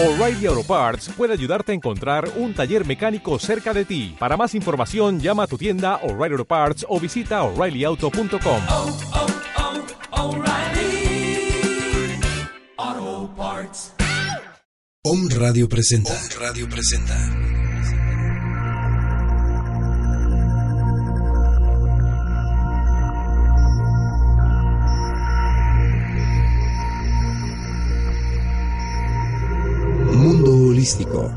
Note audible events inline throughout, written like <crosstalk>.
O'Reilly Auto Parts puede ayudarte a encontrar un taller mecánico cerca de ti. Para más información, llama a tu tienda O'Reilly Auto Parts o visita oreillyauto.com. oh, oh, O'Reilly Auto Parts. Om Radio presenta. Om Radio presenta. Holístico.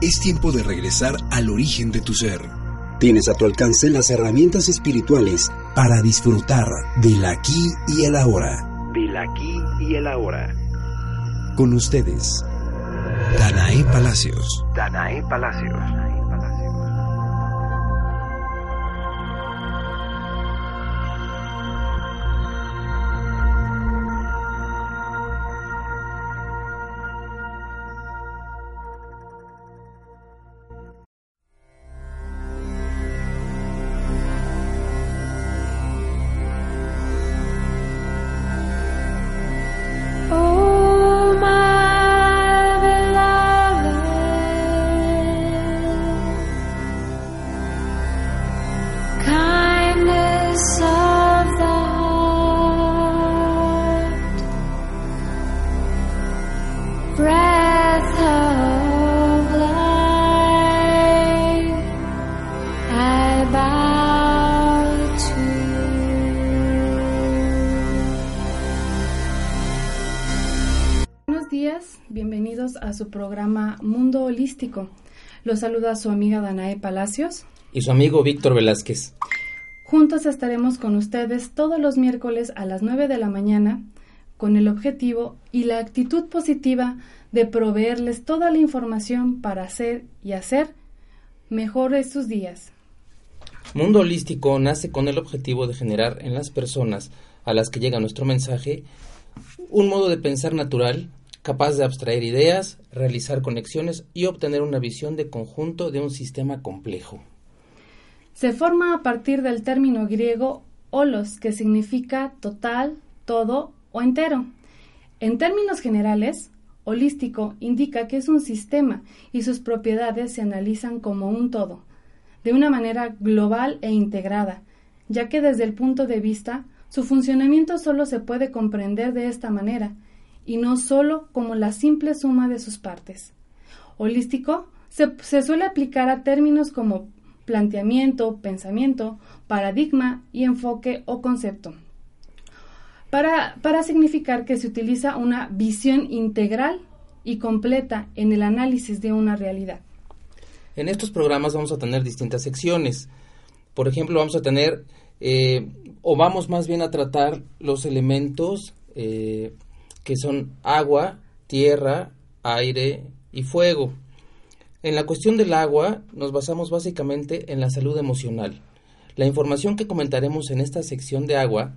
Es tiempo de regresar al origen de tu ser. Tienes a tu alcance las herramientas espirituales para disfrutar del aquí y el ahora. Del aquí y el ahora. Con ustedes, Danae Palacios. Danae Palacios. Bienvenidos a su programa Mundo Holístico. Los saluda su amiga Danae Palacios. y su amigo Víctor Velázquez. Juntos estaremos con ustedes todos los miércoles a las 9 de la mañana con el objetivo y la actitud positiva de proveerles toda la información para hacer y hacer mejores sus días. Mundo Holístico nace con el objetivo de generar en las personas a las que llega nuestro mensaje un modo de pensar natural, capaz de abstraer ideas, realizar conexiones y obtener una visión de conjunto de un sistema complejo. Se forma a partir del término griego holos, que significa total, todo o entero. En términos generales, holístico indica que es un sistema y sus propiedades se analizan como un todo, de una manera global e integrada, ya que desde el punto de vista, su funcionamiento solo se puede comprender de esta manera, y no solo como la simple suma de sus partes. Holístico se, se suele aplicar a términos como planteamiento, pensamiento, paradigma y enfoque o concepto. Para, para significar que se utiliza una visión integral y completa en el análisis de una realidad. En estos programas vamos a tener distintas secciones. Por ejemplo, vamos a tener, eh, o vamos más bien a tratar los elementos eh, que son agua, tierra, aire y fuego. En la cuestión del agua nos basamos básicamente en la salud emocional. La información que comentaremos en esta sección de agua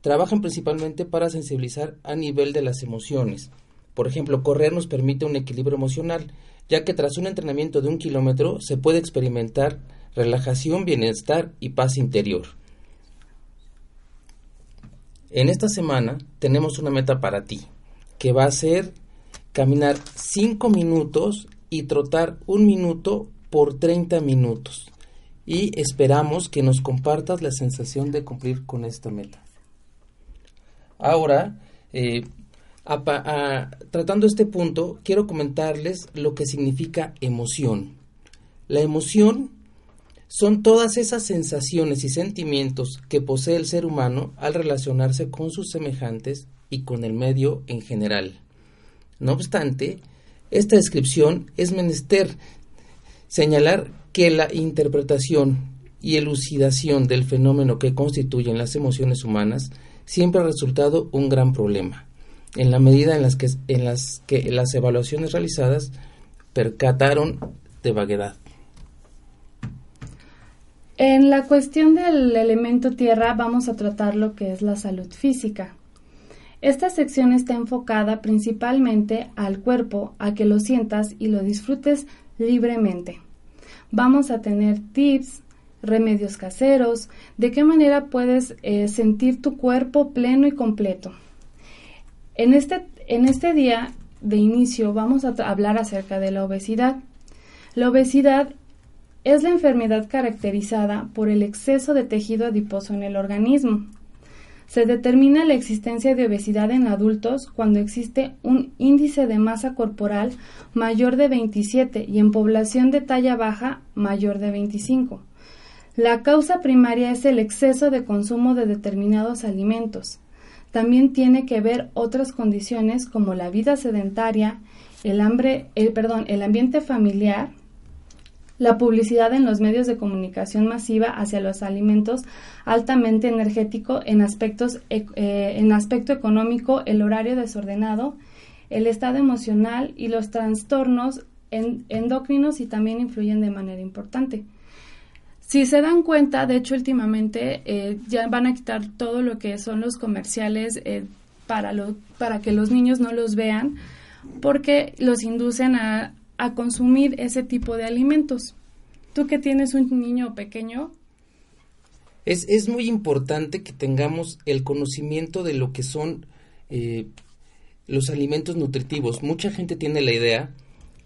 trabajan principalmente para sensibilizar a nivel de las emociones. Por ejemplo, correr nos permite un equilibrio emocional, ya que tras un entrenamiento de un kilómetro se puede experimentar relajación, bienestar y paz interior. En esta semana tenemos una meta para ti, que va a ser caminar 5 minutos y trotar un minuto por 30 minutos. Y esperamos que nos compartas la sensación de cumplir con esta meta. Ahora, eh, tratando este punto, quiero comentarles lo que significa emoción. La emoción son todas esas sensaciones y sentimientos que posee el ser humano al relacionarse con sus semejantes y con el medio en general. No obstante, esta descripción es menester señalar que la interpretación y elucidación del fenómeno que constituyen las emociones humanas siempre ha resultado un gran problema, en la medida en las que, en las, que las evaluaciones realizadas percataron de vaguedad. En la cuestión del elemento tierra vamos a tratar lo que es la salud física. Esta sección está enfocada principalmente al cuerpo, a que lo sientas y lo disfrutes libremente. Vamos a tener tips, remedios caseros, de qué manera puedes eh, sentir tu cuerpo pleno y completo. En este, en este día de inicio vamos a hablar acerca de la obesidad. La obesidad es la enfermedad caracterizada por el exceso de tejido adiposo en el organismo. Se determina la existencia de obesidad en adultos cuando existe un índice de masa corporal mayor de 27 y en población de talla baja mayor de 25. La causa primaria es el exceso de consumo de determinados alimentos. También tiene que ver otras condiciones como la vida sedentaria, el hambre, el perdón, el ambiente familiar, la publicidad en los medios de comunicación masiva hacia los alimentos altamente energético en aspectos eh, en aspecto económico, el horario desordenado, el estado emocional y los trastornos endocrinos y también influyen de manera importante. Si se dan cuenta, de hecho últimamente eh, ya van a quitar todo lo que son los comerciales eh, para, lo, para que los niños no los vean, porque los inducen a, a consumir ese tipo de alimentos. Tú que tienes un niño pequeño. Es, es muy importante que tengamos el conocimiento de lo que son eh, los alimentos nutritivos. Mucha gente tiene la idea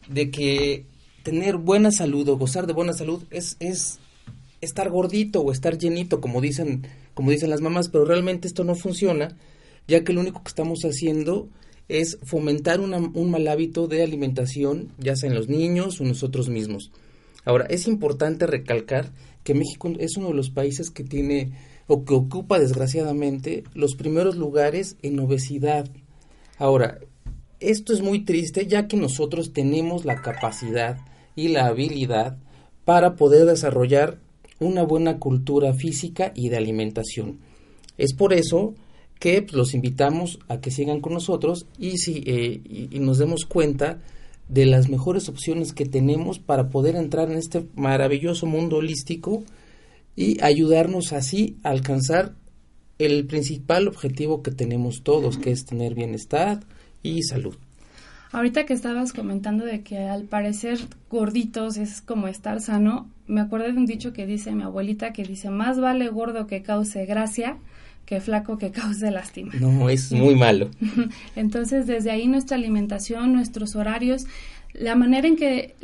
de que tener buena salud o gozar de buena salud es, es estar gordito o estar llenito, como dicen, como dicen las mamás, pero realmente esto no funciona, ya que lo único que estamos haciendo es fomentar un mal hábito de alimentación, ya sea en los niños o nosotros mismos. Ahora, es importante recalcar que México es uno de los países que tiene o que ocupa desgraciadamente los primeros lugares en obesidad. Ahora, esto es muy triste ya que nosotros tenemos la capacidad y la habilidad para poder desarrollar una buena cultura física y de alimentación. Es por eso que pues, los invitamos a que sigan con nosotros y, si, eh, y, nos demos cuenta de las mejores opciones que tenemos para poder entrar en este maravilloso mundo holístico y ayudarnos así a alcanzar el principal objetivo que tenemos todos, que es tener bienestar y salud. Ahorita que estabas comentando de que al parecer gorditos es como estar sano, me acuerdo de un dicho que dice mi abuelita que dice, más vale gordo que cause gracia que flaco que <laughs> cause lástima. No, es muy malo. <laughs> Entonces, desde ahí nuestra alimentación, nuestros horarios, la manera en que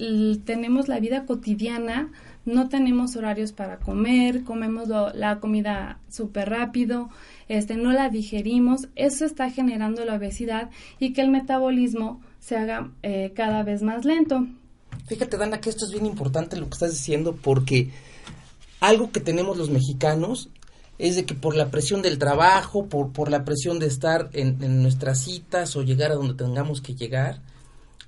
tenemos la vida cotidiana, no tenemos horarios para comer, comemos la comida súper rápido, este, no la digerimos, eso está generando la obesidad y que el metabolismo se haga eh, cada vez más lento. Fíjate, Dana, que esto es bien importante lo que estás diciendo porque algo que tenemos los mexicanos es de que por la presión del trabajo, por, por la presión de estar en, en, nuestras citas o llegar a donde tengamos que llegar,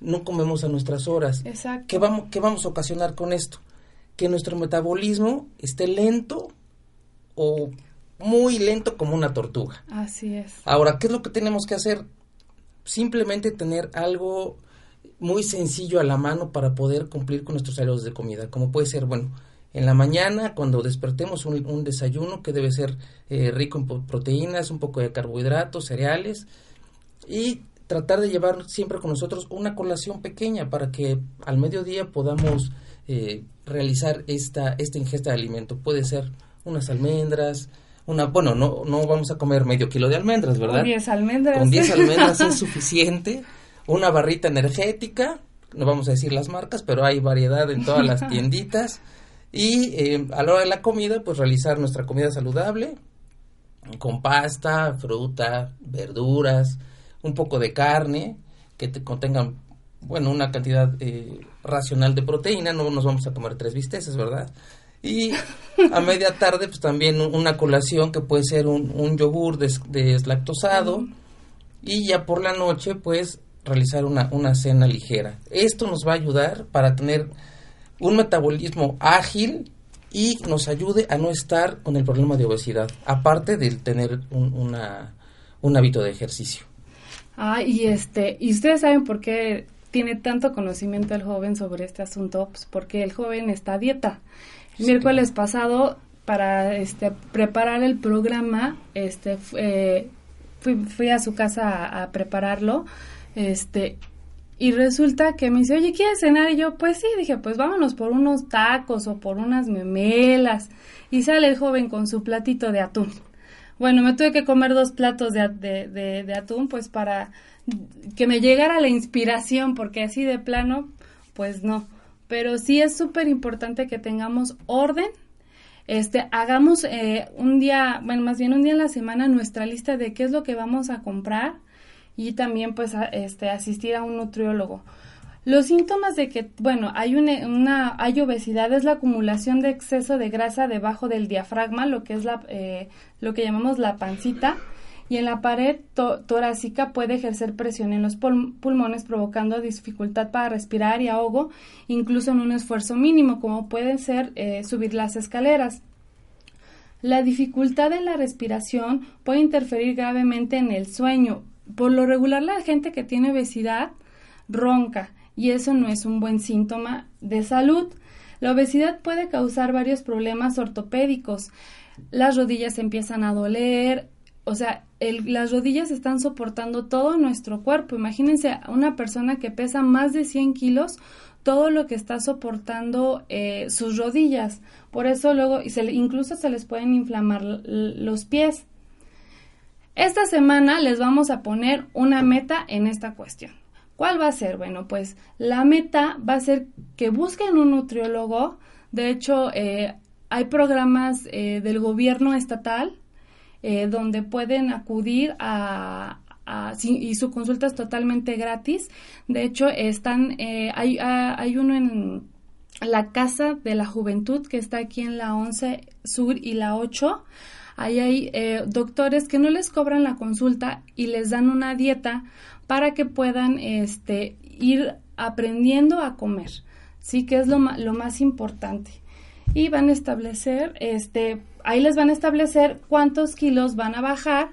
no comemos a nuestras horas. Exacto. ¿Qué vamos, qué vamos a ocasionar con esto? Que nuestro metabolismo esté lento o muy lento como una tortuga. Así es. Ahora, ¿qué es lo que tenemos que hacer? simplemente tener algo muy sencillo a la mano para poder cumplir con nuestros horarios de comida, como puede ser, bueno, en la mañana cuando despertemos un, desayuno que debe ser eh, rico en proteínas, un poco de carbohidratos, cereales y tratar de llevar siempre con nosotros una colación pequeña para que al mediodía podamos eh, realizar esta, esta ingesta de alimento. Puede ser unas almendras, una, bueno, no, no vamos a comer medio kilo de almendras, ¿verdad? Con 10 almendras. Con 10 almendras es <laughs> suficiente. Una barrita energética, no vamos a decir las marcas, pero hay variedad en todas las <laughs> tienditas. Y eh, a la hora de la comida, pues realizar nuestra comida saludable, con pasta, fruta, verduras, un poco de carne, que te contengan, bueno, una cantidad eh, racional de proteína, no nos vamos a comer tres bisteces, ¿verdad? Y <laughs> a media tarde, pues también una colación que puede ser un, un yogur des, deslactosado. Y ya por la noche, pues realizar una, una cena ligera. Esto nos va a ayudar para tener un metabolismo ágil y nos ayude a no estar con el problema de obesidad, aparte de tener un, una, un hábito de ejercicio. Ah, y este, y ustedes saben por qué tiene tanto conocimiento el joven sobre este asunto, pues porque el joven está a dieta. Miércoles pasado para este preparar el programa este eh, fui, fui, a su casa a, prepararlo este y resulta que me dice oye quieres cenar y yo pues sí. Dije pues vámonos por unos tacos o por unas memelas. Y sale el joven con su platito de atún. Bueno me tuve que comer dos platos de, de, de, atún pues para que me llegara la inspiración, porque así de plano, pues no. Pero sí es súper importante que tengamos orden. Este, hagamos eh, un día, bueno, más bien un día en la semana nuestra lista de qué es lo que vamos a comprar y también pues a- este, asistir a un nutriólogo. Los síntomas de que, bueno, hay una, hay obesidad es la acumulación de exceso de grasa debajo del diafragma, lo que es la, eh, lo que llamamos la pancita, y en la pared to- torácica puede ejercer presión en los pul- pulmones provocando dificultad para respirar y ahogo, incluso en un esfuerzo mínimo, como puede ser eh, subir las escaleras. La dificultad en la respiración puede interferir gravemente en el sueño. Por lo regular, la gente que tiene obesidad ronca y eso no es un buen síntoma de salud. La obesidad puede causar varios problemas ortopédicos. Las rodillas empiezan a doler, o sea, el- las rodillas están soportando todo nuestro cuerpo. Imagínense a una persona que pesa más de 100 kilos, todo lo que está soportando eh, sus rodillas. Por eso luego, y se incluso se les pueden inflamar los pies. Esta semana les vamos a poner una meta en esta cuestión. ¿Cuál va a ser? Bueno, pues la meta va a ser que busquen un nutriólogo. De hecho, eh, hay programas eh, del gobierno estatal eh, donde pueden acudir a, a- y su consulta es totalmente gratis. De hecho, están hay, ah, hay uno en la Casa de la Juventud que está aquí en la 11 Sur y la 8. Ahí hay eh, doctores que no les cobran la consulta y les dan una dieta para que puedan este, ir aprendiendo a comer. Sí, que es lo, lo más importante. Y van a establecer, este, ahí les van a establecer cuántos kilos van a bajar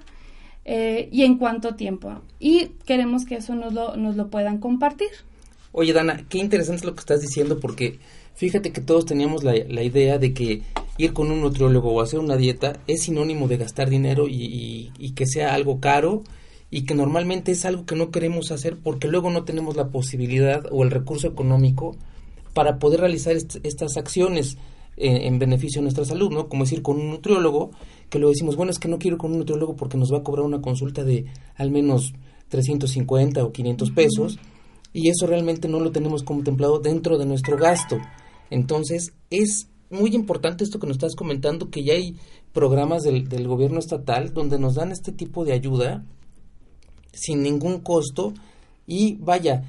eh, y en cuánto tiempo. Y queremos que eso nos lo, nos lo puedan compartir. Oye, Dana, qué interesante es lo que estás diciendo porque fíjate que todos teníamos la, la idea de que ir con un nutriólogo o hacer una dieta es sinónimo de gastar dinero y, y- y que sea algo caro y que normalmente es algo que no queremos hacer porque luego no tenemos la posibilidad o el recurso económico para poder realizar est- estas acciones eh, en beneficio de nuestra salud, ¿no? Como decir, con un nutriólogo, que luego decimos, bueno, es que no quiero ir con un nutriólogo porque nos va a cobrar una consulta de al menos 350 o 500 pesos y eso realmente no lo tenemos contemplado dentro de nuestro gasto. Entonces, es muy importante esto que nos estás comentando, que ya hay programas del, del gobierno estatal donde nos dan este tipo de ayuda sin ningún costo y vaya,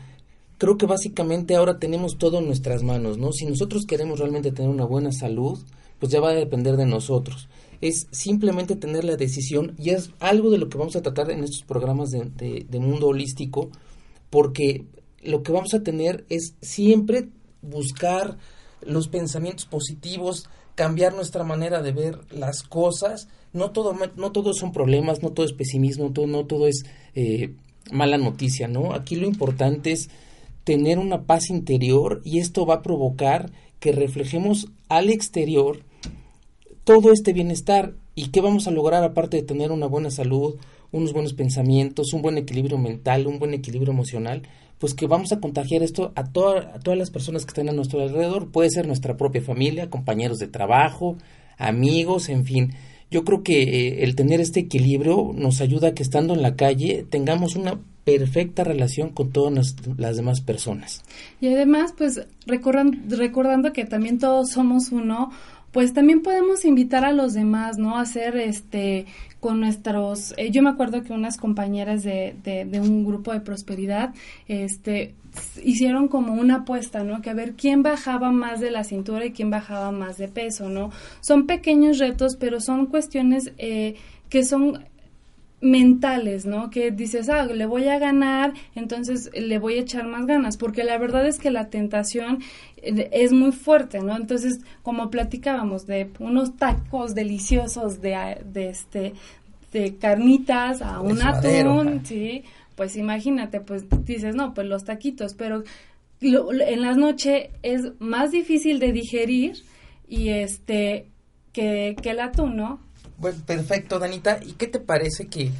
creo que básicamente ahora tenemos todo en nuestras manos, ¿no? Si nosotros queremos realmente tener una buena salud, pues ya va a depender de nosotros. Es simplemente tener la decisión y es algo de lo que vamos a tratar en estos programas de, de- de mundo holístico, porque lo que vamos a tener es siempre buscar los pensamientos positivos, cambiar nuestra manera de ver las cosas. No todo, no todo son problemas, no todo es pesimismo, todo, no todo es eh, mala noticia, ¿no? Aquí lo importante es tener una paz interior y esto va a provocar que reflejemos al exterior todo este bienestar y qué vamos a lograr aparte de tener una buena salud, unos buenos pensamientos, un buen equilibrio mental, un buen equilibrio emocional, pues que vamos a contagiar esto a, toda- a todas las personas que están a nuestro alrededor, puede ser nuestra propia familia, compañeros de trabajo, amigos, en fin. Yo creo que eh, el tener este equilibrio nos ayuda a que estando en la calle tengamos una perfecta relación con todas las, demás personas. Y además, pues recorran- recordando que también todos somos uno, pues también podemos invitar a los demás, ¿no? A hacer este con nuestros, eh, yo me acuerdo que unas compañeras de, de, de un grupo de prosperidad, este, hicieron como una apuesta, ¿no? Que a ver quién bajaba más de la cintura y quién bajaba más de peso, ¿no? Son pequeños retos, pero son cuestiones eh, que son mentales, ¿no? Que dices, ah, le voy a ganar, entonces le voy a echar más ganas, porque la verdad es que la tentación es muy fuerte, ¿no? Entonces, como platicábamos de unos tacos deliciosos de, de este de carnitas a un atún, sí, pues imagínate, pues dices, no, pues los taquitos, pero lo- lo- en la noche es más difícil de digerir y este que, que el atún, ¿no? Bueno, perfecto, Danita. ¿Y qué te parece que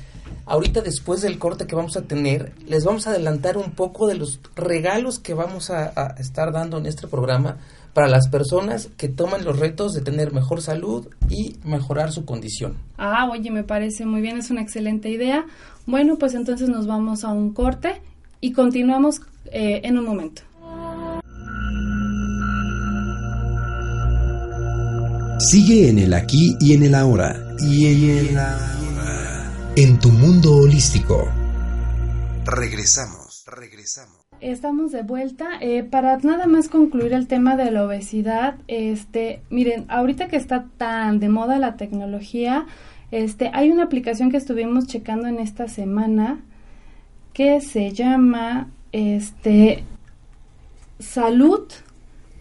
Ahorita después del corte que vamos a tener, les vamos a adelantar un poco de los regalos que vamos a, a estar dando en este programa para las personas que toman los retos de tener mejor salud y mejorar su condición. Ah, oye, me parece muy bien, es una excelente idea. Bueno, pues entonces nos vamos a un corte y continuamos eh, en un momento. Sigue en el aquí y en el ahora. Y en el ahora. En tu mundo holístico. Regresamos, regresamos. Estamos de vuelta. Eh, para nada más concluir el tema de la obesidad, este, miren, ahorita que está tan de moda la tecnología, este, hay una aplicación que estuvimos checando en esta semana que se llama, este, Salud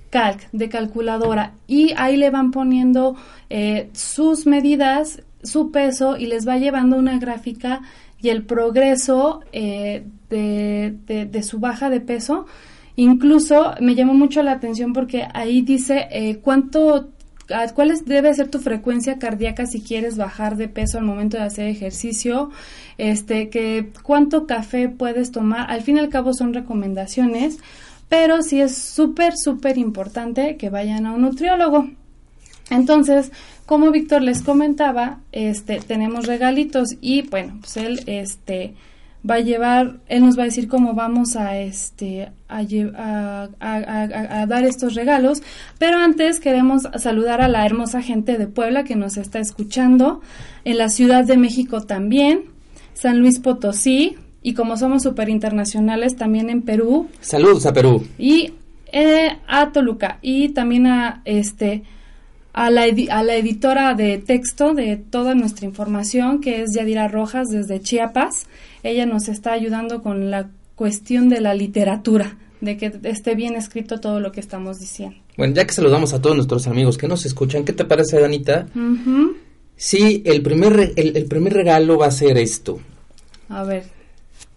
Calc de calculadora y ahí le van poniendo eh, sus medidas, su peso y les va llevando una gráfica y el progreso eh, de, de- su baja de peso. Incluso me llamó mucho la atención porque ahí dice eh, cuánto, cuál debe ser tu frecuencia cardíaca si quieres bajar de peso al momento de hacer ejercicio, este, que cuánto café puedes tomar. Al fin y al cabo son recomendaciones, pero sí es súper, súper importante que vayan a un nutriólogo. Entonces, como Víctor les comentaba, este, tenemos regalitos y bueno, pues él, este, va a llevar, él nos va a decir cómo vamos a, este, a, lle- a- a- a- a dar estos regalos. Pero antes queremos saludar a la hermosa gente de Puebla que nos está escuchando, en la Ciudad de México también, San Luis Potosí y como somos súper internacionales también en Perú, Saludos a Perú. y eh, a Toluca y también a este a la, a la editora de texto de toda nuestra información que es Yadira Rojas desde Chiapas ella nos está ayudando con la cuestión de la literatura de que esté bien escrito todo lo que estamos diciendo Bueno, ya que saludamos a todos nuestros amigos que nos escuchan, ¿qué te parece, Danita? Ujú. Sí, el primer, el primer regalo va a ser esto. a ver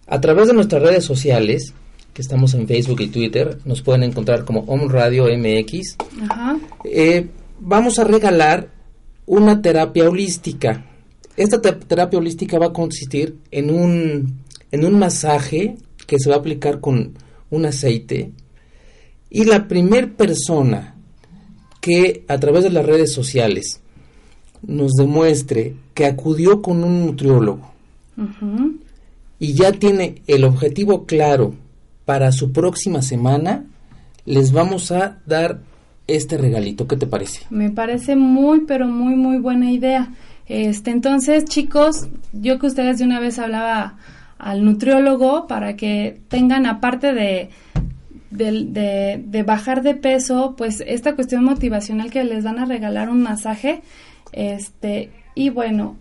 A través de nuestras redes sociales, que estamos en Facebook y Twitter, nos pueden encontrar como Om Radio MX. ajá Eh, vamos a regalar una terapia holística. Esta te- terapia holística va a consistir en un, en un masaje que se va a aplicar con un aceite. Y la primer persona que a través de las redes sociales nos demuestre que acudió con un nutriólogo y ya tiene el objetivo claro para su próxima semana, les vamos a dar este regalito. ¿Qué te parece? Me parece muy, pero muy, muy buena idea. Este, entonces, chicos, yo que ustedes de una vez hablaba al nutriólogo para que tengan, aparte de, del- de, de bajar de peso, pues esta cuestión motivacional que les van a regalar un masaje. Este, y bueno,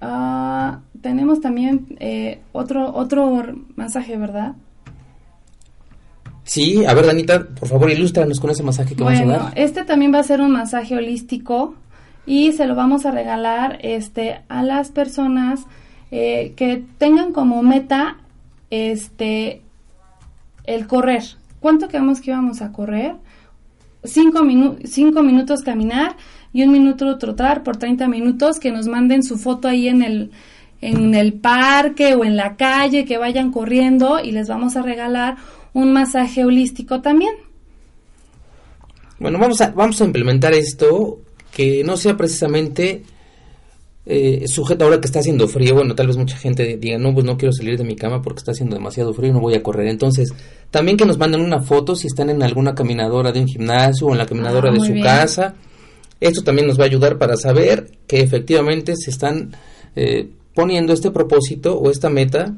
ah, tenemos también eh, otro, otro masaje, ¿verdad? Sí, a ver, Danita, por favor, ilústranos con ese masaje que vamos a Bueno, dar. este también va a ser un masaje holístico y se lo vamos a regalar este a las personas eh, que tengan como meta este el correr. ¿Cuánto quedamos que íbamos a correr? Cinco, minu- cinco minutos caminar y un minuto trotar por 30 minutos, que nos manden su foto ahí en el, en el parque o en la calle, que vayan corriendo y les vamos a regalar un masaje holístico también. Bueno, vamos a, vamos a implementar esto que no sea precisamente eh, sujeto ahora que está haciendo frío. Bueno, tal vez mucha gente diga, no, pues no quiero salir de mi cama porque está haciendo demasiado frío y no voy a correr. Entonces, también que nos manden una foto si están en alguna caminadora de un gimnasio o en la caminadora Ah, de su bien. casa. Esto también nos va a ayudar para saber que efectivamente se están eh, poniendo este propósito o esta meta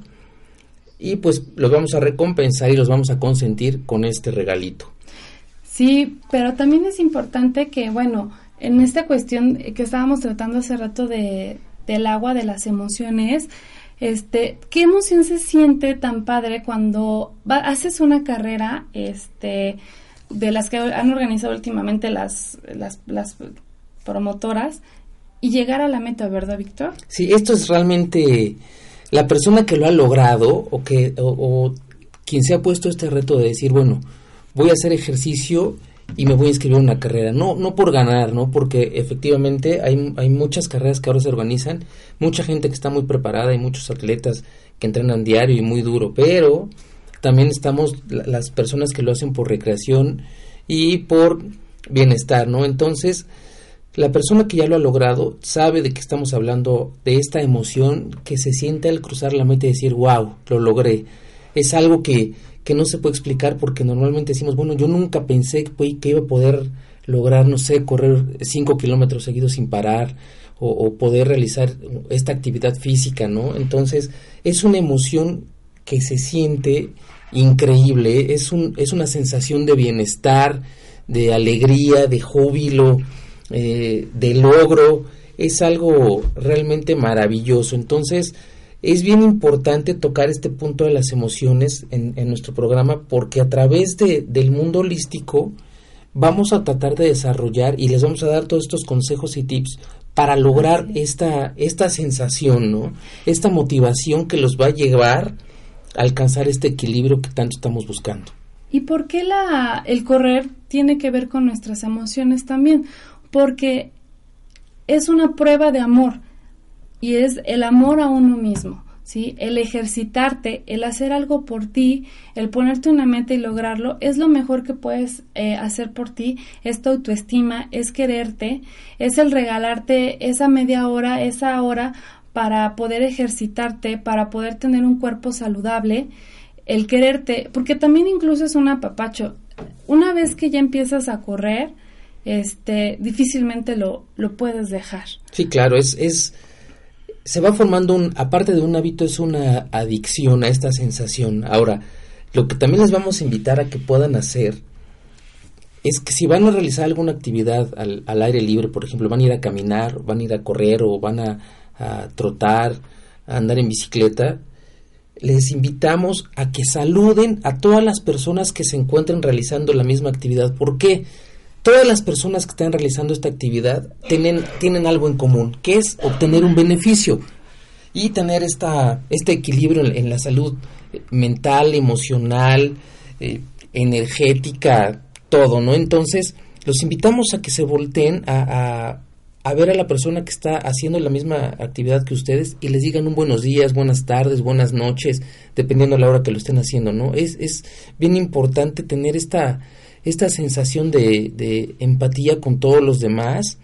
y pues los vamos a recompensar y los vamos a consentir con este regalito. Sí, pero también es importante que, bueno, en esta cuestión que estábamos tratando hace rato de, del agua, de las emociones, este, ¿qué emoción se siente tan padre cuando va- haces una carrera, este, de las que han organizado últimamente las, las, las promotoras y llegar a la meta, ¿verdad, Víctor? Sí, esto es realmente la persona que lo ha logrado o que o, quien se ha puesto este reto de decir, bueno, voy a hacer ejercicio y me voy a inscribir en una carrera. No, no por ganar, ¿no? Porque efectivamente hay, hay muchas carreras que ahora se organizan, mucha gente que está muy preparada y muchos atletas que entrenan diario y muy duro, pero también estamos la- las personas que lo hacen por recreación y por bienestar, ¿no? Entonces, la persona que ya lo ha logrado sabe de que estamos hablando de esta emoción que se siente al cruzar la meta y decir, wow, lo logré. Es algo que, que no se puede explicar porque normalmente decimos, bueno, yo nunca pensé que, iba a poder lograr, no sé, correr cinco kilómetros seguidos sin parar o, o poder realizar esta actividad física, ¿no? Entonces, es una emoción que se siente increíble, es, un, es una sensación de bienestar, de alegría, de júbilo, eh, de logro, es algo realmente maravilloso. Entonces, es bien importante tocar este punto de las emociones en, en nuestro programa porque a través de, del mundo holístico vamos a tratar de desarrollar y les vamos a dar todos estos consejos y tips para lograr esta, esta sensación, ¿no? Esta motivación que los va a llevar a alcanzar este equilibrio que tanto estamos buscando. ¿Y por qué la, el correr tiene que ver con nuestras emociones también? Porque es una prueba de amor y es el amor a uno mismo, ¿sí? El ejercitarte, el hacer algo por ti, el ponerte una meta y lograrlo, es lo mejor que puedes eh, hacer por ti, es tu autoestima, es quererte, es el regalarte esa media hora, esa hora para poder ejercitarte, para poder tener un cuerpo saludable, el quererte, porque también incluso es un apapacho. Una vez que ya empiezas a correr, este, difícilmente lo, lo puedes dejar. Sí, claro, es, es, se va formando un, aparte de un hábito, es una adicción a esta sensación. Ahora, lo que también les vamos a invitar a que puedan hacer es que si van a realizar alguna actividad al, al aire libre, por ejemplo, van a ir a caminar, van a ir a correr o van a, a trotar, a andar en bicicleta, les invitamos a que saluden a todas las personas que se encuentren realizando la misma actividad. ¿Por qué? Todas las personas que están realizando esta actividad tienen, tienen algo en común, que es obtener un beneficio y tener esta, este equilibrio en, la salud eh, mental, emocional, eh, energética, todo, ¿no? Entonces, los invitamos a que se volteen a, a, a ver a la persona que está haciendo la misma actividad que ustedes y les digan un buenos días, buenas tardes, buenas noches, dependiendo de la hora que lo estén haciendo, ¿no? Es, es bien importante tener esta, esta sensación de, de empatía con todos los demás,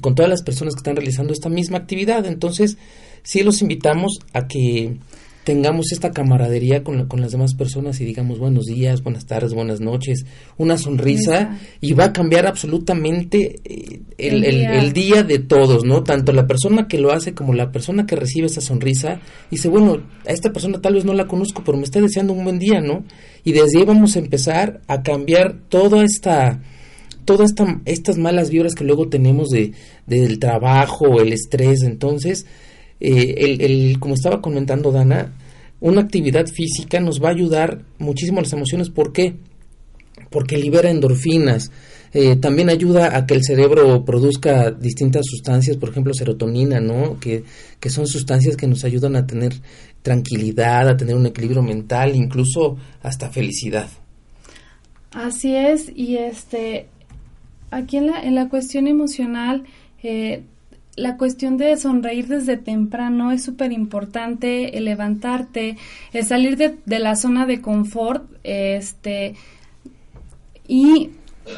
con todas las personas que están realizando esta misma actividad. Entonces, sí los invitamos a que tengamos esta camaradería con, la- con las demás personas y digamos buenos días, buenas tardes, buenas noches, una sonrisa y va a cambiar absolutamente eh, el, El el día de todos, ¿no? Tanto la persona que lo hace como la persona que recibe esa sonrisa dice, bueno, a esta persona tal vez no la conozco, pero me está deseando un buen día, ¿no? Y desde ahí vamos a empezar a cambiar toda esta todas esta, estas malas vibras que luego tenemos de, del trabajo, el estrés, entonces, eh, el, el, como estaba comentando Dana, una actividad física nos va a ayudar muchísimo a las emociones, ¿por qué? Porque libera endorfinas, eh, también ayuda a que el cerebro produzca distintas sustancias, por ejemplo serotonina, ¿no? Que, que son sustancias que nos ayudan a tener tranquilidad, a tener un equilibrio mental, incluso hasta felicidad. Así es, y este, aquí en la, en la cuestión emocional, eh, la cuestión de sonreír desde temprano es súper importante, el levantarte, el salir de, la zona de confort, este, y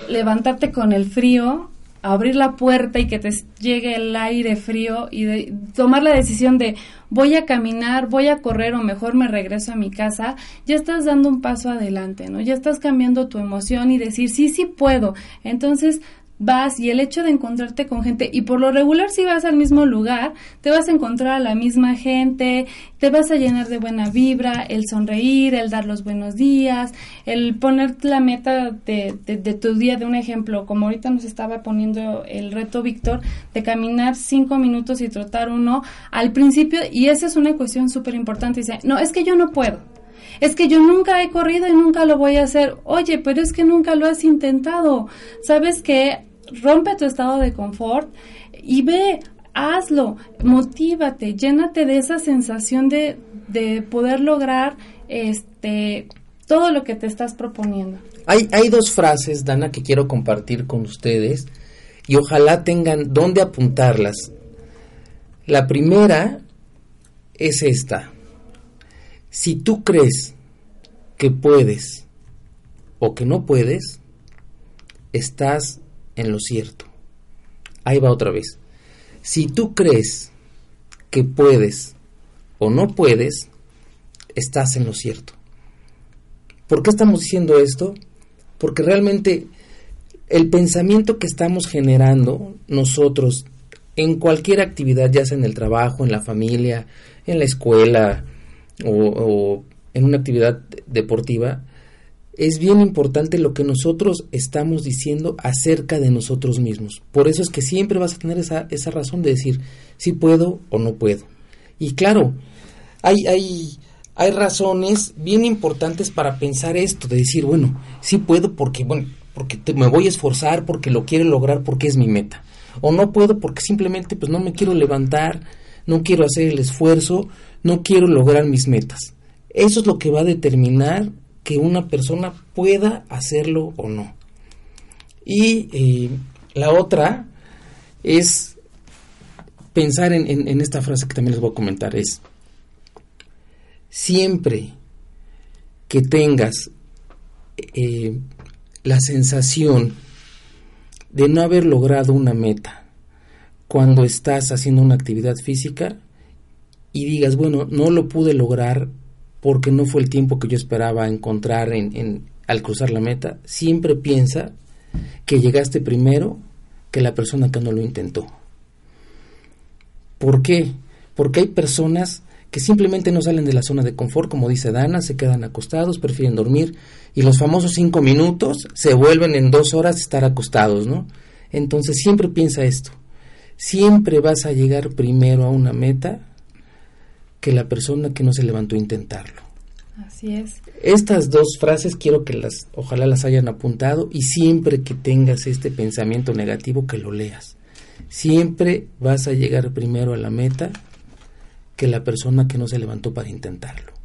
levantarte con el frío, abrir la puerta y que te llegue el aire frío y de- tomar la decisión de voy a caminar, voy a correr o mejor me regreso a mi casa, ya estás dando un paso adelante, ¿no? Ya estás cambiando tu emoción y decir, sí, sí puedo. Entonces vas y el hecho de encontrarte con gente y por lo regular si vas al mismo lugar te vas a encontrar a la misma gente te vas a llenar de buena vibra el sonreír el dar los buenos días el poner la meta de, de, de tu día. De un ejemplo como ahorita nos estaba poniendo el reto Víctor de caminar cinco minutos y trotar uno al principio y esa es una cuestión súper importante dice no es que yo no puedo es que yo nunca he corrido y nunca lo voy a hacer. Oye, pero es que nunca lo has intentado. ¿Sabes qué? Rompe tu estado de confort y ve, hazlo, motívate, llénate de esa sensación de, de poder lograr este todo lo que te estás proponiendo. Hay, hay dos frases, Dana, que quiero compartir con ustedes y ojalá tengan dónde apuntarlas. La primera es esta. Si tú crees que puedes o que no puedes, estás en lo cierto. Ahí va otra vez. Si tú crees que puedes o no puedes, estás en lo cierto. ¿Por qué estamos diciendo esto? Porque realmente el pensamiento que estamos generando nosotros en cualquier actividad, ya sea en el trabajo, en la familia, en la escuela o, en una actividad deportiva, es bien importante lo que nosotros estamos diciendo acerca de nosotros mismos. Por eso es que siempre vas a tener esa, esa razón de decir si puedo o no puedo. Y claro, hay, hay, hay razones bien importantes para pensar esto, de decir, bueno, sí puedo porque, bueno, porque me voy a esforzar, porque lo quiero lograr, porque es mi meta. O no puedo porque simplemente pues no me quiero levantar, no quiero hacer el esfuerzo, no quiero lograr mis metas. Eso es lo que va a determinar que una persona pueda hacerlo o no. Y eh, la otra es pensar en, esta frase que también les voy a comentar, es siempre que tengas eh, la sensación de no haber logrado una meta cuando estás haciendo una actividad física y digas, bueno, no lo pude lograr porque no fue el tiempo que yo esperaba encontrar en, al cruzar la meta, siempre piensa que llegaste primero que la persona que no lo intentó. ¿Por qué? Porque hay personas que simplemente no salen de la zona de confort, como dice Dana, se quedan acostados, prefieren dormir y los famosos cinco minutos se vuelven en dos horas estar acostados, ¿no? Entonces siempre piensa esto, siempre vas a llegar primero a una meta que la persona que no se levantó a intentarlo. Así es. Estas dos frases quiero que las, ojalá las hayan apuntado y siempre que tengas este pensamiento negativo que lo leas. Siempre vas a llegar primero a la meta que la persona que no se levantó para intentarlo.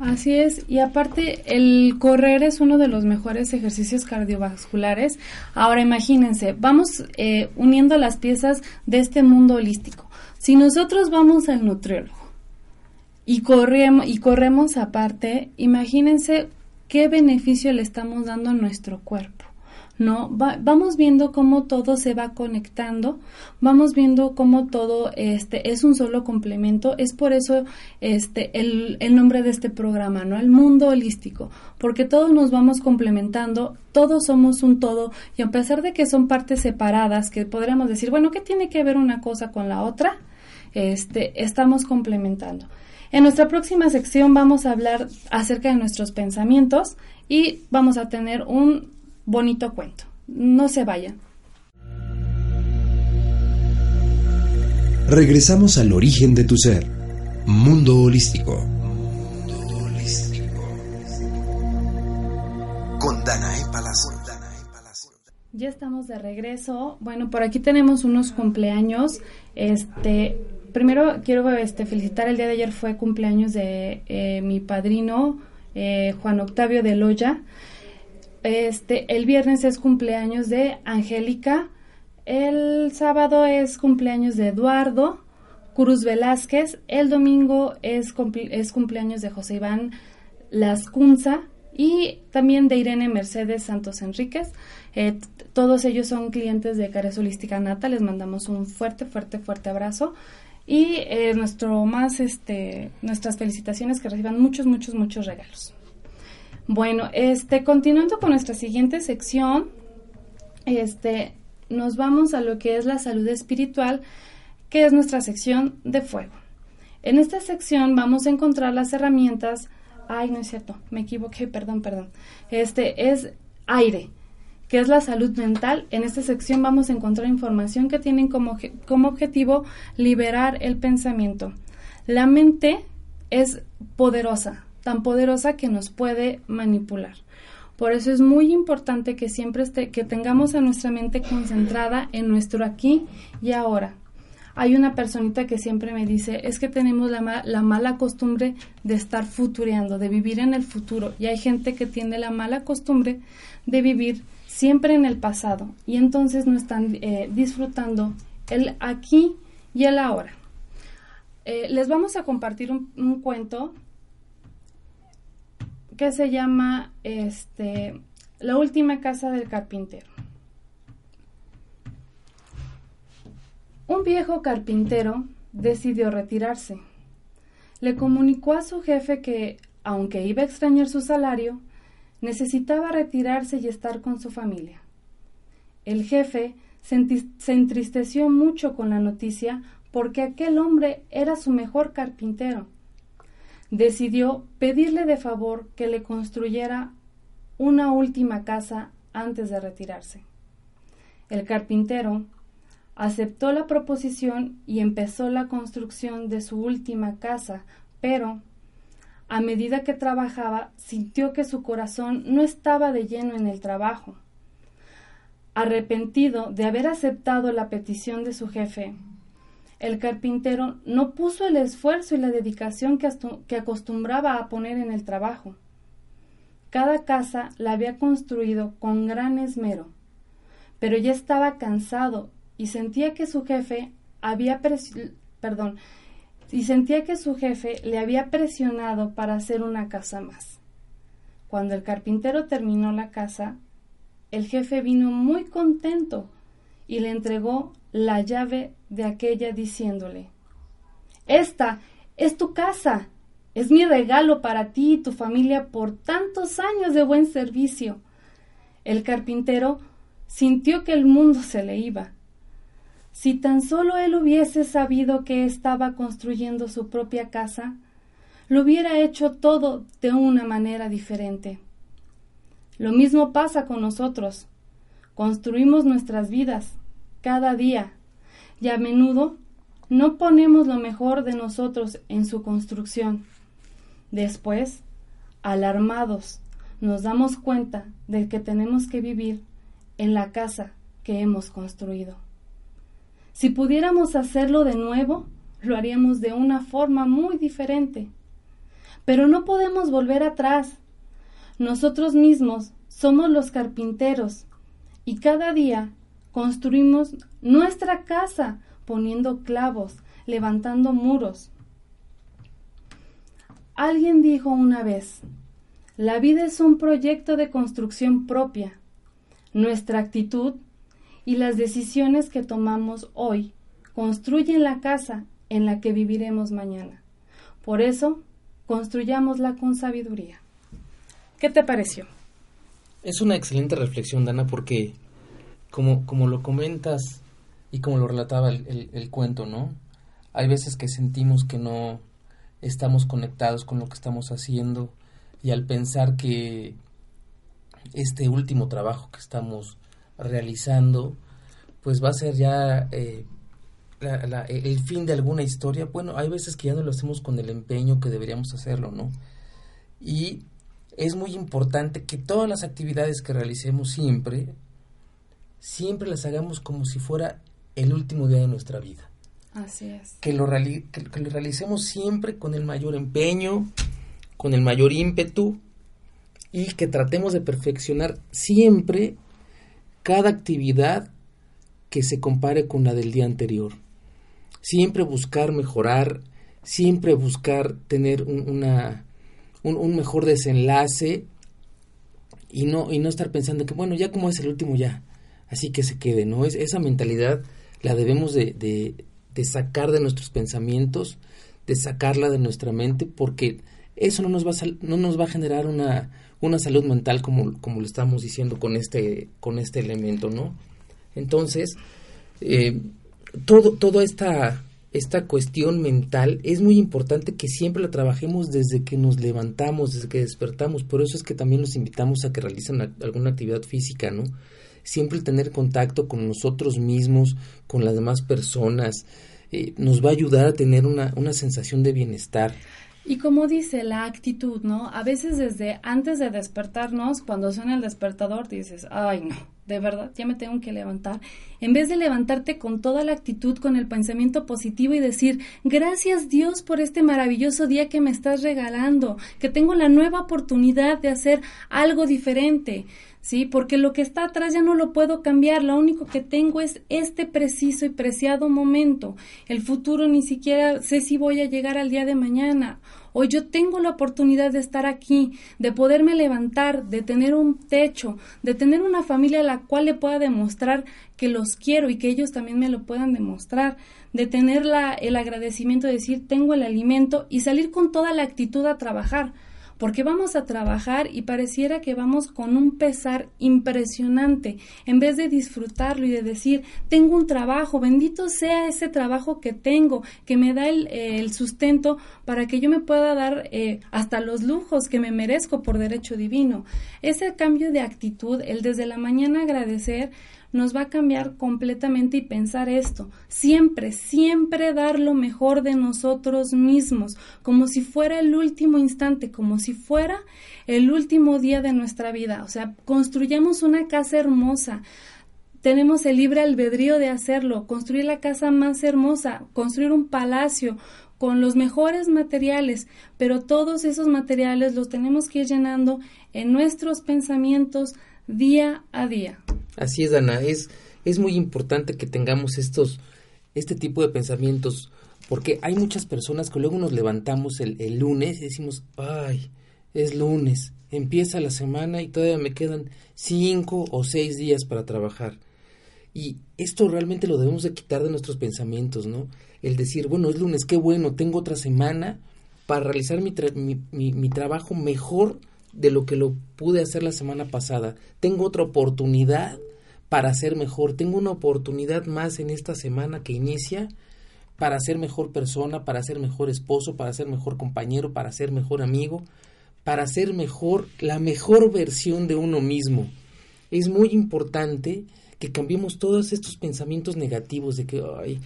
Así es, y aparte el correr es uno de los mejores ejercicios cardiovasculares. Ahora imagínense, vamos eh, uniendo las piezas de este mundo holístico. Si nosotros vamos al nutriólogo y corremos, y corremos aparte, imagínense qué beneficio le estamos dando a nuestro cuerpo. ¿No? Va- vamos viendo cómo todo se va conectando, vamos viendo cómo todo este es un solo complemento, es por eso este el, el nombre de este programa, ¿no? El mundo holístico, porque todos nos vamos complementando, todos somos un todo y a pesar de que son partes separadas, que podríamos decir, bueno, ¿qué tiene que ver una cosa con la otra? Este, estamos complementando. En nuestra próxima sección vamos a hablar acerca de nuestros pensamientos y vamos a tener un bonito cuento. No se vayan. Regresamos al origen de tu ser. Mundo holístico. Mundo holístico. Con Danae Palacio. Ya estamos de regreso. Bueno, por aquí tenemos unos cumpleaños. Este, primero quiero este, felicitar el día de ayer fue cumpleaños de eh, mi padrino eh, Juan Octavio de Loya. Este, el viernes es cumpleaños de Angélica. El sábado es cumpleaños de Eduardo Cruz Velázquez. El domingo es, es cumpleaños de José Iván Lascunza y también de Irene Mercedes Santos Enríquez. Eh, todos ellos son clientes de Cares Holística Nata. Les mandamos un fuerte, fuerte, fuerte abrazo. Y eh, nuestro más, este, nuestras felicitaciones que reciban muchos, muchos, muchos regalos. Bueno, este, continuando con nuestra siguiente sección, este, nos vamos a lo que es la salud espiritual, que es nuestra sección de fuego. En esta sección vamos a encontrar las herramientas. Ay, no es cierto, me equivoqué, perdón, perdón. Este es aire, que es la salud mental. En esta sección vamos a encontrar información que tienen como, como objetivo liberar el pensamiento. La mente es poderosa, tan poderosa que nos puede manipular. Por eso es muy importante que siempre esté, que tengamos a nuestra mente concentrada en nuestro aquí y ahora. Hay una personita que siempre me dice, es que tenemos la, la mala costumbre de estar futureando, de vivir en el futuro. Y hay gente que tiene la mala costumbre de vivir siempre en el pasado. Y entonces no están eh, disfrutando el aquí y el ahora. Eh, les vamos a compartir un cuento que se llama este, La última casa del carpintero. Un viejo carpintero decidió retirarse. Le comunicó a su jefe que, aunque iba a extrañar su salario, necesitaba retirarse y estar con su familia. El jefe se, entristeció mucho con la noticia porque aquel hombre era su mejor carpintero. Decidió pedirle de favor que le construyera una última casa antes de retirarse. El carpintero aceptó la proposición y empezó la construcción de su última casa, pero a medida que trabajaba sintió que su corazón no estaba de lleno en el trabajo. Arrepentido de haber aceptado la petición de su jefe, el carpintero no puso el esfuerzo y la dedicación que, acostumbraba a poner en el trabajo. Cada casa la había construido con gran esmero, pero ya estaba cansado y sentía que su jefe había perdón, y sentía que su jefe le había presionado para hacer una casa más. Cuando el carpintero terminó la casa, el jefe vino muy contento y le entregó la llave de aquella diciéndole Esta es tu casa. Es mi regalo para ti y tu familia por tantos años de buen servicio. El carpintero sintió que el mundo se le iba. Si tan solo él hubiese sabido que estaba construyendo su propia casa, lo hubiera hecho todo de una manera diferente. Lo mismo pasa con nosotros. Construimos nuestras vidas cada día y a menudo no ponemos lo mejor de nosotros en su construcción. Después, alarmados, nos damos cuenta de que tenemos que vivir en la casa que hemos construido. Si pudiéramos hacerlo de nuevo, lo haríamos de una forma muy diferente. Pero no podemos volver atrás. Nosotros mismos somos los carpinteros y cada día construimos nuestra casa poniendo clavos, levantando muros. Alguien dijo una vez, la vida es un proyecto de construcción propia. Nuestra actitud y las decisiones que tomamos hoy construyen la casa en la que viviremos mañana. Por eso, construyámosla con sabiduría. ¿Qué te pareció? Es una excelente reflexión, Dana, porque como, como lo comentas y como lo relataba el, el- cuento, ¿no? Hay veces que sentimos que no estamos conectados con lo que estamos haciendo y al pensar que este último trabajo que estamos realizando, pues va a ser ya eh, la- la- el fin de alguna historia. Bueno, hay veces que ya no lo hacemos con el empeño que deberíamos hacerlo, ¿no? Y es muy importante que todas las actividades que realicemos siempre, siempre las hagamos como si fuera el último día de nuestra vida. Así es. Que lo, reali- que, que lo realicemos siempre con el mayor empeño, con el mayor ímpetu y que tratemos de perfeccionar siempre cada actividad que se compare con la del día anterior. Siempre buscar mejorar, siempre buscar tener un, una, un, un mejor desenlace y no, y no estar pensando que, bueno, ya como es el último, ya, así que se quede, ¿no? Es, esa mentalidad la debemos de, sacar de nuestros pensamientos, de sacarla de nuestra mente, porque eso no nos va a, no nos va a generar una, una salud mental como, como lo estamos diciendo con este, con este elemento, ¿no? Entonces, eh, todo, toda esta, esta cuestión mental es muy importante que siempre la trabajemos desde que nos levantamos, desde que despertamos. Por eso es que también los invitamos a que realicen alguna actividad física, ¿no? Siempre tener contacto con nosotros mismos, con las demás personas, eh, nos va a ayudar a tener una, una sensación de bienestar. Y como dice la actitud, ¿no? A veces desde antes de despertarnos, cuando suena el despertador, dices, ay no, de verdad, ya me tengo que levantar, en vez de levantarte con toda la actitud, con el pensamiento positivo y decir, gracias Dios por este maravilloso día que me estás regalando, que tengo la nueva oportunidad de hacer algo diferente, ¿sí? Porque lo que está atrás ya no lo puedo cambiar, lo único que tengo es este preciso y preciado momento, el futuro ni siquiera sé si voy a llegar al día de mañana. Hoy yo tengo la oportunidad de estar aquí, de poderme levantar, de tener un techo, de tener una familia a la cual le pueda demostrar que los quiero y que ellos también me lo puedan demostrar, de tener la, el agradecimiento de decir tengo el alimento y salir con toda la actitud a trabajar porque vamos a trabajar y pareciera que vamos con un pesar impresionante, en vez de disfrutarlo y de decir, tengo un trabajo, bendito sea ese trabajo que tengo, que me da el, sustento para que yo me pueda dar eh, hasta los lujos que me merezco por derecho divino. Ese cambio de actitud, el desde la mañana agradecer, nos va a cambiar completamente y pensar esto. Siempre, siempre dar lo mejor de nosotros mismos, como si fuera el último instante, como si fuera el último día de nuestra vida. O sea, construyamos una casa hermosa. Tenemos el libre albedrío de hacerlo, construir la casa más hermosa, construir un palacio, con los mejores materiales, pero todos esos materiales los tenemos que ir llenando en nuestros pensamientos día a día. Así es, Ana, es, es muy importante que tengamos estos, este tipo de pensamientos, porque hay muchas personas que luego nos levantamos el, el lunes y decimos, ay, es lunes, empieza la semana y todavía me quedan cinco o seis días para trabajar. Y esto realmente lo debemos de quitar de nuestros pensamientos, ¿no? El decir, bueno, es lunes, qué bueno, tengo otra semana para realizar mi, mi, mi, mi trabajo mejor de lo que lo pude hacer la semana pasada. Tengo otra oportunidad para ser mejor. Tengo una oportunidad más en esta semana que inicia para ser mejor persona, para ser mejor esposo, para ser mejor compañero, para ser mejor amigo, para ser mejor, la mejor versión de uno mismo. Es muy importante que cambiemos todos estos pensamientos negativos de que ay,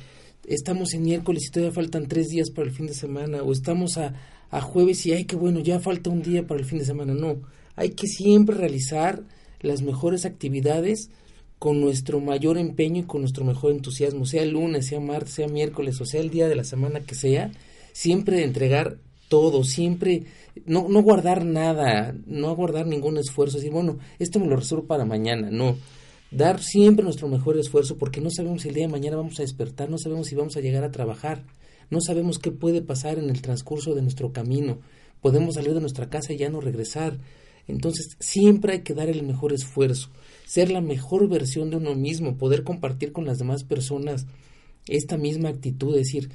estamos en miércoles y todavía faltan tres días para el fin de semana, o estamos a, a jueves y ay, qué bueno, ya falta un día para el fin de semana. No, hay que siempre realizar las mejores actividades con nuestro mayor empeño y con nuestro mejor entusiasmo, sea lunes, sea martes, sea miércoles o sea el día de la semana que sea, siempre entregar todo, siempre no, no guardar nada, no guardar ningún esfuerzo, decir, bueno, esto me lo reservo para mañana, no, dar siempre nuestro mejor esfuerzo porque no sabemos si el día de mañana vamos a despertar, no sabemos si vamos a llegar a trabajar, no sabemos qué puede pasar en el transcurso de nuestro camino, podemos salir de nuestra casa y ya no regresar, entonces siempre hay que dar el mejor esfuerzo ser la mejor versión de uno mismo, poder compartir con las demás personas esta misma actitud, decir,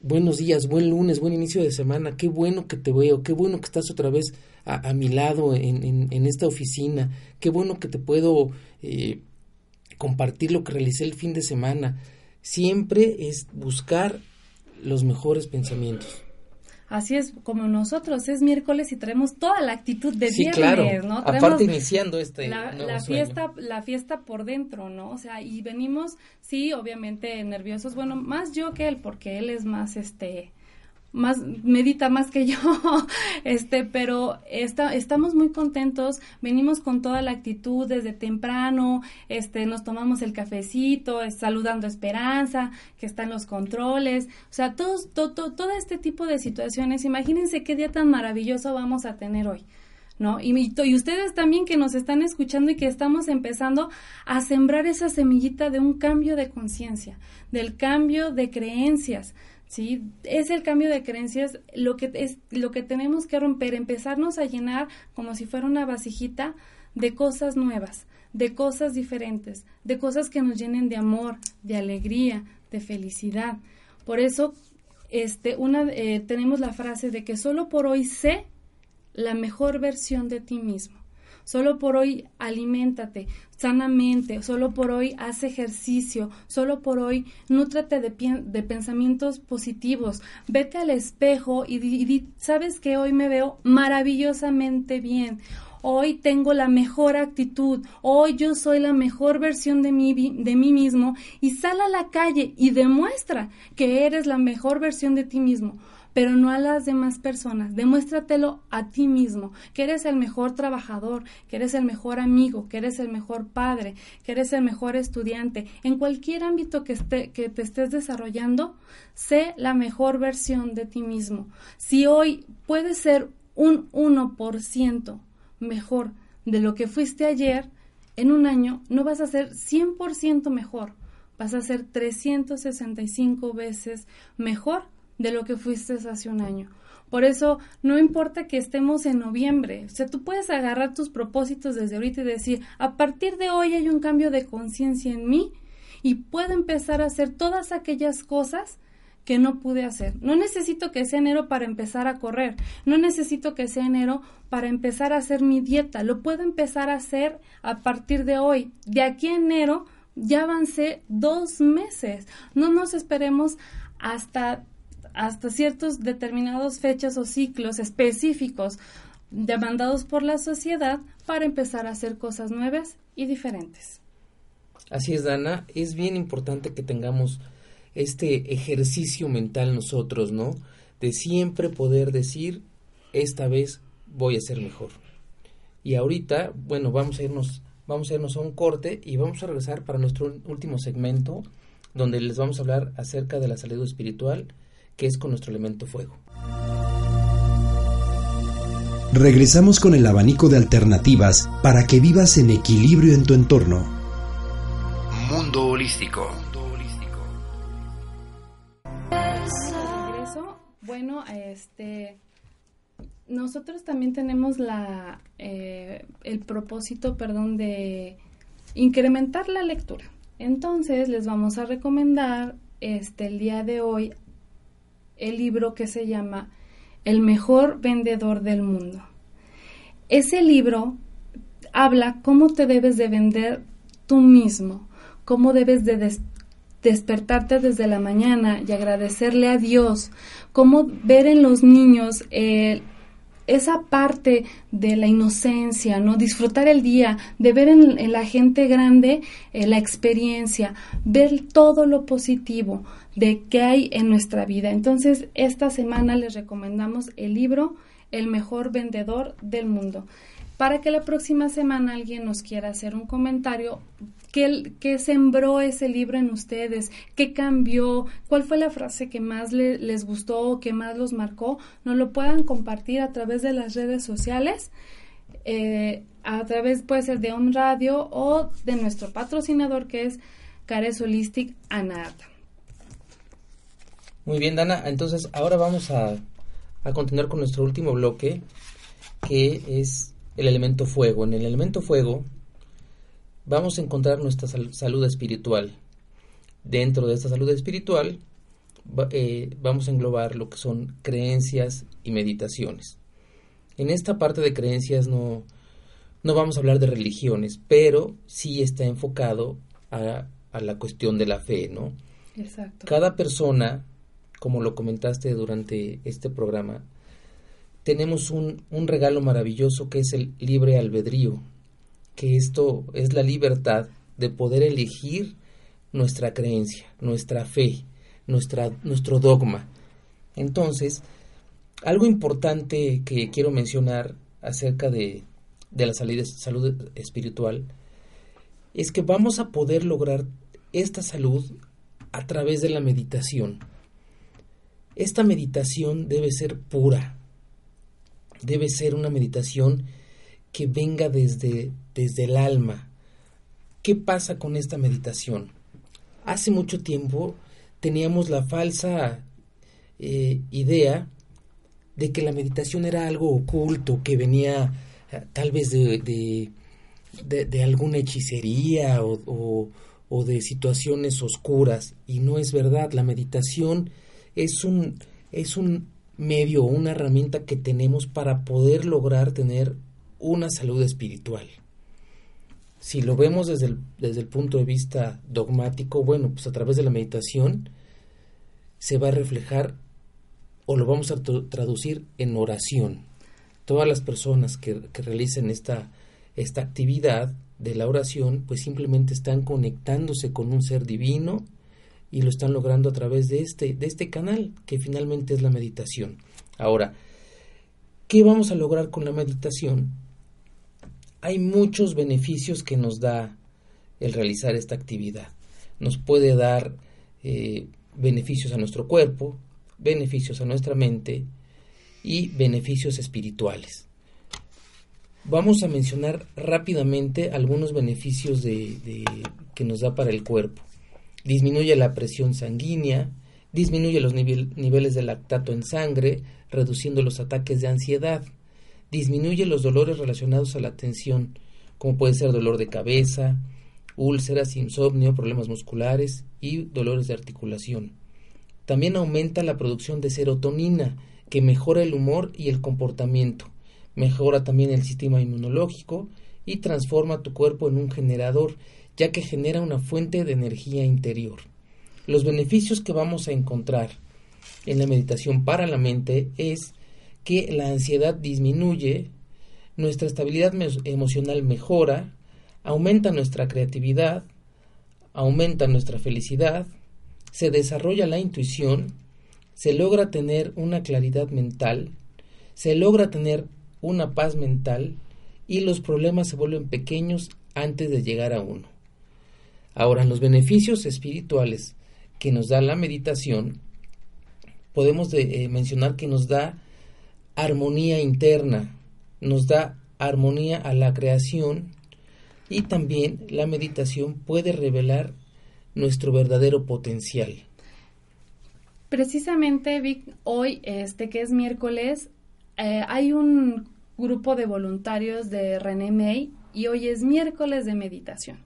buenos días, buen lunes, buen inicio de semana, qué bueno que te veo, qué bueno que estás otra vez a, mi lado en, en, esta oficina, qué bueno que te puedo eh, compartir lo que realicé el fin de semana. Siempre es buscar los mejores pensamientos. Así es como nosotros, es miércoles y traemos toda la actitud de sí, viernes, claro. ¿no? Aparte iniciando este la, la fiesta, la fiesta por dentro, ¿no? O sea, y venimos, sí, obviamente nerviosos, bueno, más yo que él, porque él es más, este, más medita más que yo, <laughs> este, pero está, estamos muy contentos, venimos con toda la actitud desde temprano, este, nos tomamos el cafecito, saludando Esperanza, que está en los controles, o sea, todos, todo, todo este tipo de situaciones, imagínense qué día tan maravilloso vamos a tener hoy. ¿No? Y, y ustedes también que nos están escuchando y que estamos empezando a sembrar esa semillita de un cambio de conciencia, del cambio de creencias, ¿sí? Es el cambio de creencias lo que es lo que tenemos que romper, empezarnos a llenar como si fuera una vasijita de cosas nuevas, de cosas diferentes, de cosas que nos llenen de amor, de alegría, de felicidad. Por eso este una eh, tenemos la frase de que solo por hoy sé la mejor versión de ti mismo. Solo por hoy aliméntate sanamente, solo por hoy haz ejercicio, solo por hoy nútrate de, de pensamientos positivos, vete al espejo y, sabes que hoy me veo maravillosamente bien. Hoy tengo la mejor actitud, hoy yo soy la mejor versión de mí, de mí mismo. Y sal a la calle y demuestra que eres la mejor versión de ti mismo pero no a las demás personas. Demuéstratelo a ti mismo, que eres el mejor trabajador, que eres el mejor amigo, que eres el mejor padre, que eres el mejor estudiante. En cualquier ámbito que, esté, que te estés desarrollando, sé la mejor versión de ti mismo. Si hoy puedes ser un 1% mejor de lo que fuiste ayer, en un año no vas a ser 100% mejor, vas a ser 365 veces mejor de lo que fuiste hace un año. Por eso no importa que estemos en noviembre, o sea, tú puedes agarrar tus propósitos desde ahorita y decir, a partir de hoy hay un cambio de conciencia en mí y puedo empezar a hacer todas aquellas cosas que no pude hacer. No necesito que sea enero para empezar a correr, no necesito que sea enero para empezar a hacer mi dieta, lo puedo empezar a hacer a partir de hoy. De aquí a enero ya avancé dos meses. No nos esperemos hasta hasta ciertos determinados fechas o ciclos específicos demandados por la sociedad para empezar a hacer cosas nuevas y diferentes. Así es, Dana, es bien importante que tengamos este ejercicio mental nosotros, ¿no? De siempre poder decir, esta vez voy a ser mejor. Y ahorita, bueno, vamos a irnos, vamos a irnos a un corte y vamos a regresar para nuestro último segmento, donde les vamos a hablar acerca de la salud espiritual que es con nuestro elemento fuego. Regresamos con el abanico de alternativas para que vivas en equilibrio en tu entorno. Mundo holístico. Bueno, este nosotros también tenemos la eh, el propósito, perdón, de incrementar la lectura. Entonces les vamos a recomendar este el día de hoy el libro que se llama El mejor vendedor del mundo. Ese libro habla cómo te debes de vender tú mismo, cómo debes de despertarte desde la mañana y agradecerle a Dios, cómo ver en los niños eh, esa parte de la inocencia, ¿no? Disfrutar el día, de ver en, la gente grande eh, la experiencia, ver todo lo positivo de qué hay en nuestra vida. Entonces, esta semana les recomendamos el libro El mejor vendedor del mundo. Para que la próxima semana alguien nos quiera hacer un comentario, ¿qué, sembró ese libro en ustedes? ¿Qué cambió? ¿Cuál fue la frase que más les gustó o que más los marcó? Nos lo puedan compartir a través de las redes sociales. Eh, a través puede ser de un radio o de nuestro patrocinador que es Cares Holistic Anata. Muy bien, Dana. Entonces, ahora vamos a, a continuar con nuestro último bloque, que es el elemento fuego. En el elemento fuego vamos a encontrar nuestra salud espiritual. Dentro de esta salud espiritual eh, vamos a englobar lo que son creencias y meditaciones. En esta parte de creencias no, no vamos a hablar de religiones, pero sí está enfocado a, a la cuestión de la fe, ¿no? Exacto. Cada persona como lo comentaste durante este programa, tenemos un, un regalo maravilloso que es el libre albedrío, que esto es la libertad de poder elegir nuestra creencia, nuestra fe, nuestra, nuestro dogma. Entonces, algo importante que quiero mencionar acerca de, de la salud, salud espiritual es que vamos a poder lograr esta salud a través de la meditación. Esta meditación debe ser pura, debe ser una meditación que venga desde, desde el alma. ¿Qué pasa con esta meditación? Hace mucho tiempo teníamos la falsa eh, idea de que la meditación era algo oculto, que venía eh, tal vez de, de, alguna hechicería o, o de situaciones oscuras. Y no es verdad, la meditación es un, es un medio una herramienta que tenemos para poder lograr tener una salud espiritual. Si lo vemos desde el, desde el punto de vista dogmático, bueno, pues a través de la meditación se va a reflejar o lo vamos a traducir en oración. Todas las personas que, que realicen esta, esta actividad de la oración, pues simplemente están conectándose con un ser divino y lo están logrando a través de este, de este canal, que finalmente es la meditación. Ahora, ¿qué vamos a lograr con la meditación? Hay muchos beneficios que nos da el realizar esta actividad. Nos puede dar eh, beneficios a nuestro cuerpo, beneficios a nuestra mente y beneficios espirituales. Vamos a mencionar rápidamente algunos beneficios de, que nos da para el cuerpo. Disminuye la presión sanguínea, disminuye los niveles de lactato en sangre, reduciendo los ataques de ansiedad, disminuye los dolores relacionados a la tensión, como puede ser dolor de cabeza, úlceras, insomnio, problemas musculares y dolores de articulación. También aumenta la producción de serotonina, que mejora el humor y el comportamiento, mejora también el sistema inmunológico y transforma tu cuerpo en un generador, ya que genera una fuente de energía interior. Los beneficios que vamos a encontrar en la meditación para la mente es que la ansiedad disminuye, nuestra estabilidad emocional mejora, aumenta nuestra creatividad, aumenta nuestra felicidad, se desarrolla la intuición, se logra tener una claridad mental, se logra tener una paz mental y los problemas se vuelven pequeños antes de llegar a uno. Ahora, en los beneficios espirituales que nos da la meditación, podemos eh, mencionar que nos da armonía interna, nos da armonía a la creación y también la meditación puede revelar nuestro verdadero potencial. Precisamente, Vic, hoy, este que es miércoles, eh, hay un grupo de voluntarios de René May y hoy es miércoles de meditación.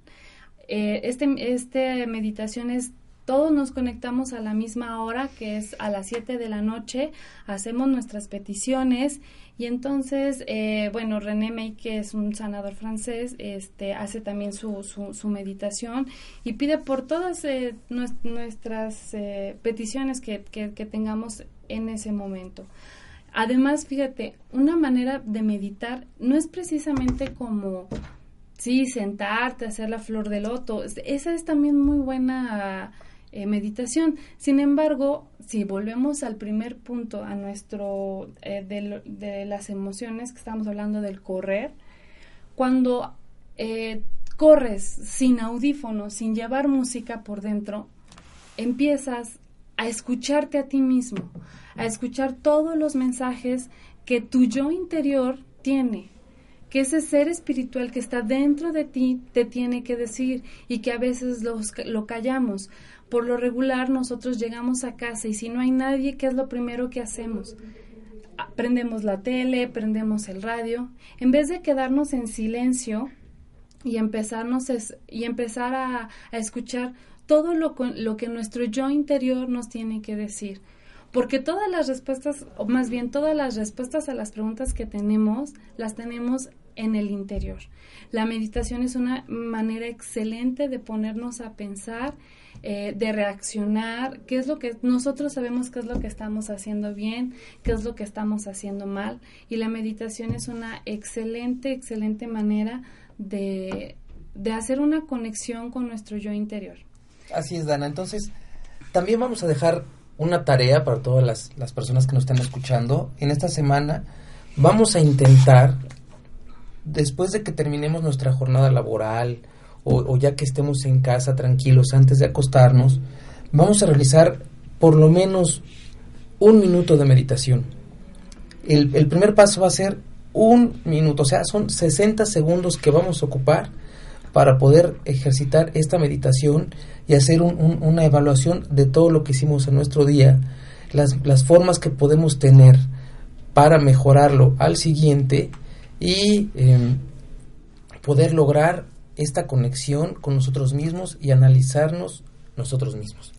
Eh, este, este meditación es todos nos conectamos a la misma hora, que es a las 7 de la noche, hacemos nuestras peticiones y entonces, eh, bueno, René May, que es un sanador francés, este, hace también su, su, meditación y pide por todas eh, nuestras eh, peticiones que, que, que tengamos en ese momento. Además, fíjate, una manera de meditar no es precisamente como, sí, sentarte, hacer la flor de loto. Esa es también muy buena eh, meditación. Sin embargo, si volvemos al primer punto, a nuestro, eh, de, las emociones que estamos hablando del correr, cuando eh, corres sin audífonos, sin llevar música por dentro, empiezas a escucharte a ti mismo, a escuchar todos los mensajes que tu yo interior tiene, que ese ser espiritual que está dentro de ti te tiene que decir y que a veces los, lo callamos por lo regular nosotros llegamos a casa y si no hay nadie, ¿qué es lo primero que hacemos? Ah, prendemos la tele, prendemos el radio, en vez de quedarnos en silencio y empezarnos y empezar a, escuchar todo lo, lo que nuestro yo interior nos tiene que decir. Porque todas las respuestas, o más bien todas las respuestas a las preguntas que tenemos, las tenemos en el interior. La meditación es una manera excelente de ponernos a pensar eh, de reaccionar, qué es lo que nosotros sabemos qué es lo que estamos haciendo bien, qué es lo que estamos haciendo mal y la meditación es una excelente, excelente manera de, de hacer una conexión con nuestro yo interior. Así es, Dana. Entonces, también vamos a dejar una tarea para todas las, las personas que nos están escuchando. En esta semana vamos a intentar, después de que terminemos nuestra jornada laboral, o, ya que estemos en casa tranquilos antes de acostarnos, vamos a realizar por lo menos un minuto de meditación. El, primer paso va a ser un minuto, o sea, son 60 segundos que vamos a ocupar para poder ejercitar esta meditación y hacer una evaluación de todo lo que hicimos en nuestro día, las formas que podemos tener para mejorarlo al siguiente y em, poder lograr esta conexión con nosotros mismos y analizarnos nosotros mismos.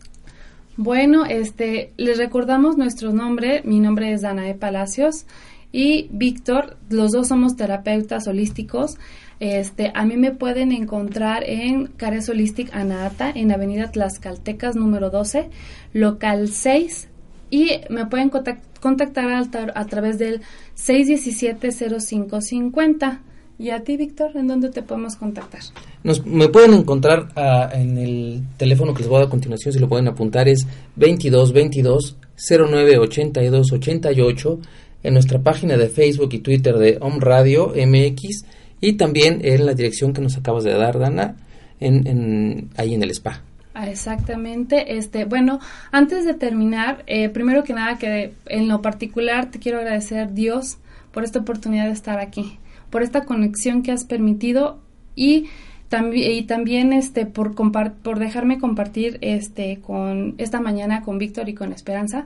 Bueno, este, les recordamos nuestro nombre. Mi nombre es Danae Palacios y Víctor. Los dos somos terapeutas holísticos. Este, a mí me pueden encontrar en Cares Holistic Anata, en Avenida Tlaxcaltecas número 12, local 6. Y me pueden contactar a través del 617-0550. ¿Y a ti, Víctor, en dónde te podemos contactar? Nos, me pueden encontrar ah, en el teléfono que les voy a dar a continuación, si lo pueden apuntar, es 22 22 09 82 88 en nuestra página de Facebook y Twitter de Home Radio MX y también en la dirección que nos acabas de dar, Dana, en, en, ahí en el spa. Ah, Exactamente. Este, bueno, antes de terminar, eh, primero que nada, que en lo particular te quiero agradecer Dios por esta oportunidad de estar aquí, por esta conexión que has permitido y también y también este por por dejarme compartir este con esta mañana con Víctor y con Esperanza.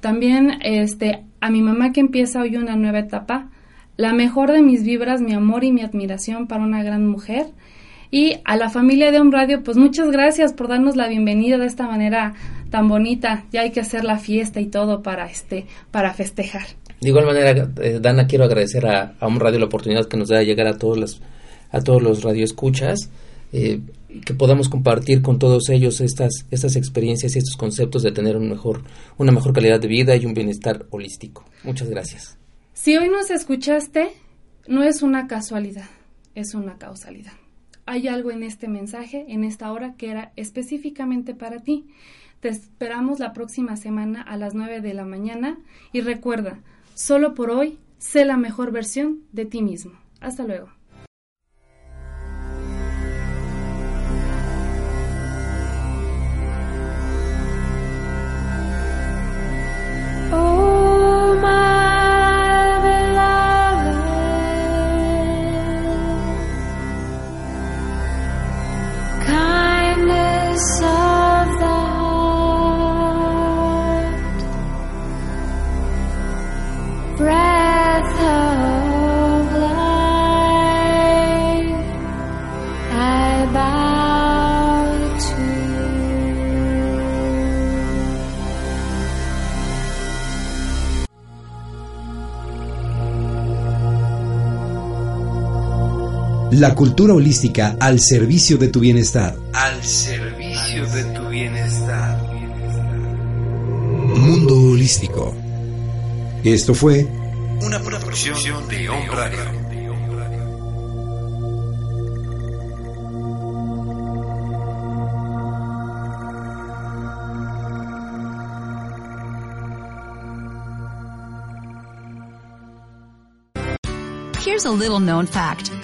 También este a mi mamá que empieza hoy una nueva etapa. La mejor de mis vibras, mi amor y mi admiración para una gran mujer. Y a la familia de Home Radio, pues muchas gracias por darnos la bienvenida de esta manera tan bonita. Ya hay que hacer la fiesta y todo para este, para festejar. De igual manera, eh, Dana, quiero agradecer a, a un radio la oportunidad que nos da de llegar a todos los, a todos los radioescuchas, eh, y que podamos compartir con todos ellos estas, estas experiencias y estos conceptos de tener un mejor, una mejor calidad de vida y un bienestar holístico. Muchas gracias. Si hoy nos escuchaste, no es una casualidad, es una causalidad. Hay algo en este mensaje, en esta hora, que era específicamente para ti. Te esperamos la próxima semana a las 9 de la mañana y recuerda, solo por hoy, sé la mejor versión de ti mismo. Hasta luego. La cultura holística al servicio de tu bienestar. al servicio de tu bienestar. Mundo holístico. Esto fue Una producción de Home Radio. Here's a little known fact.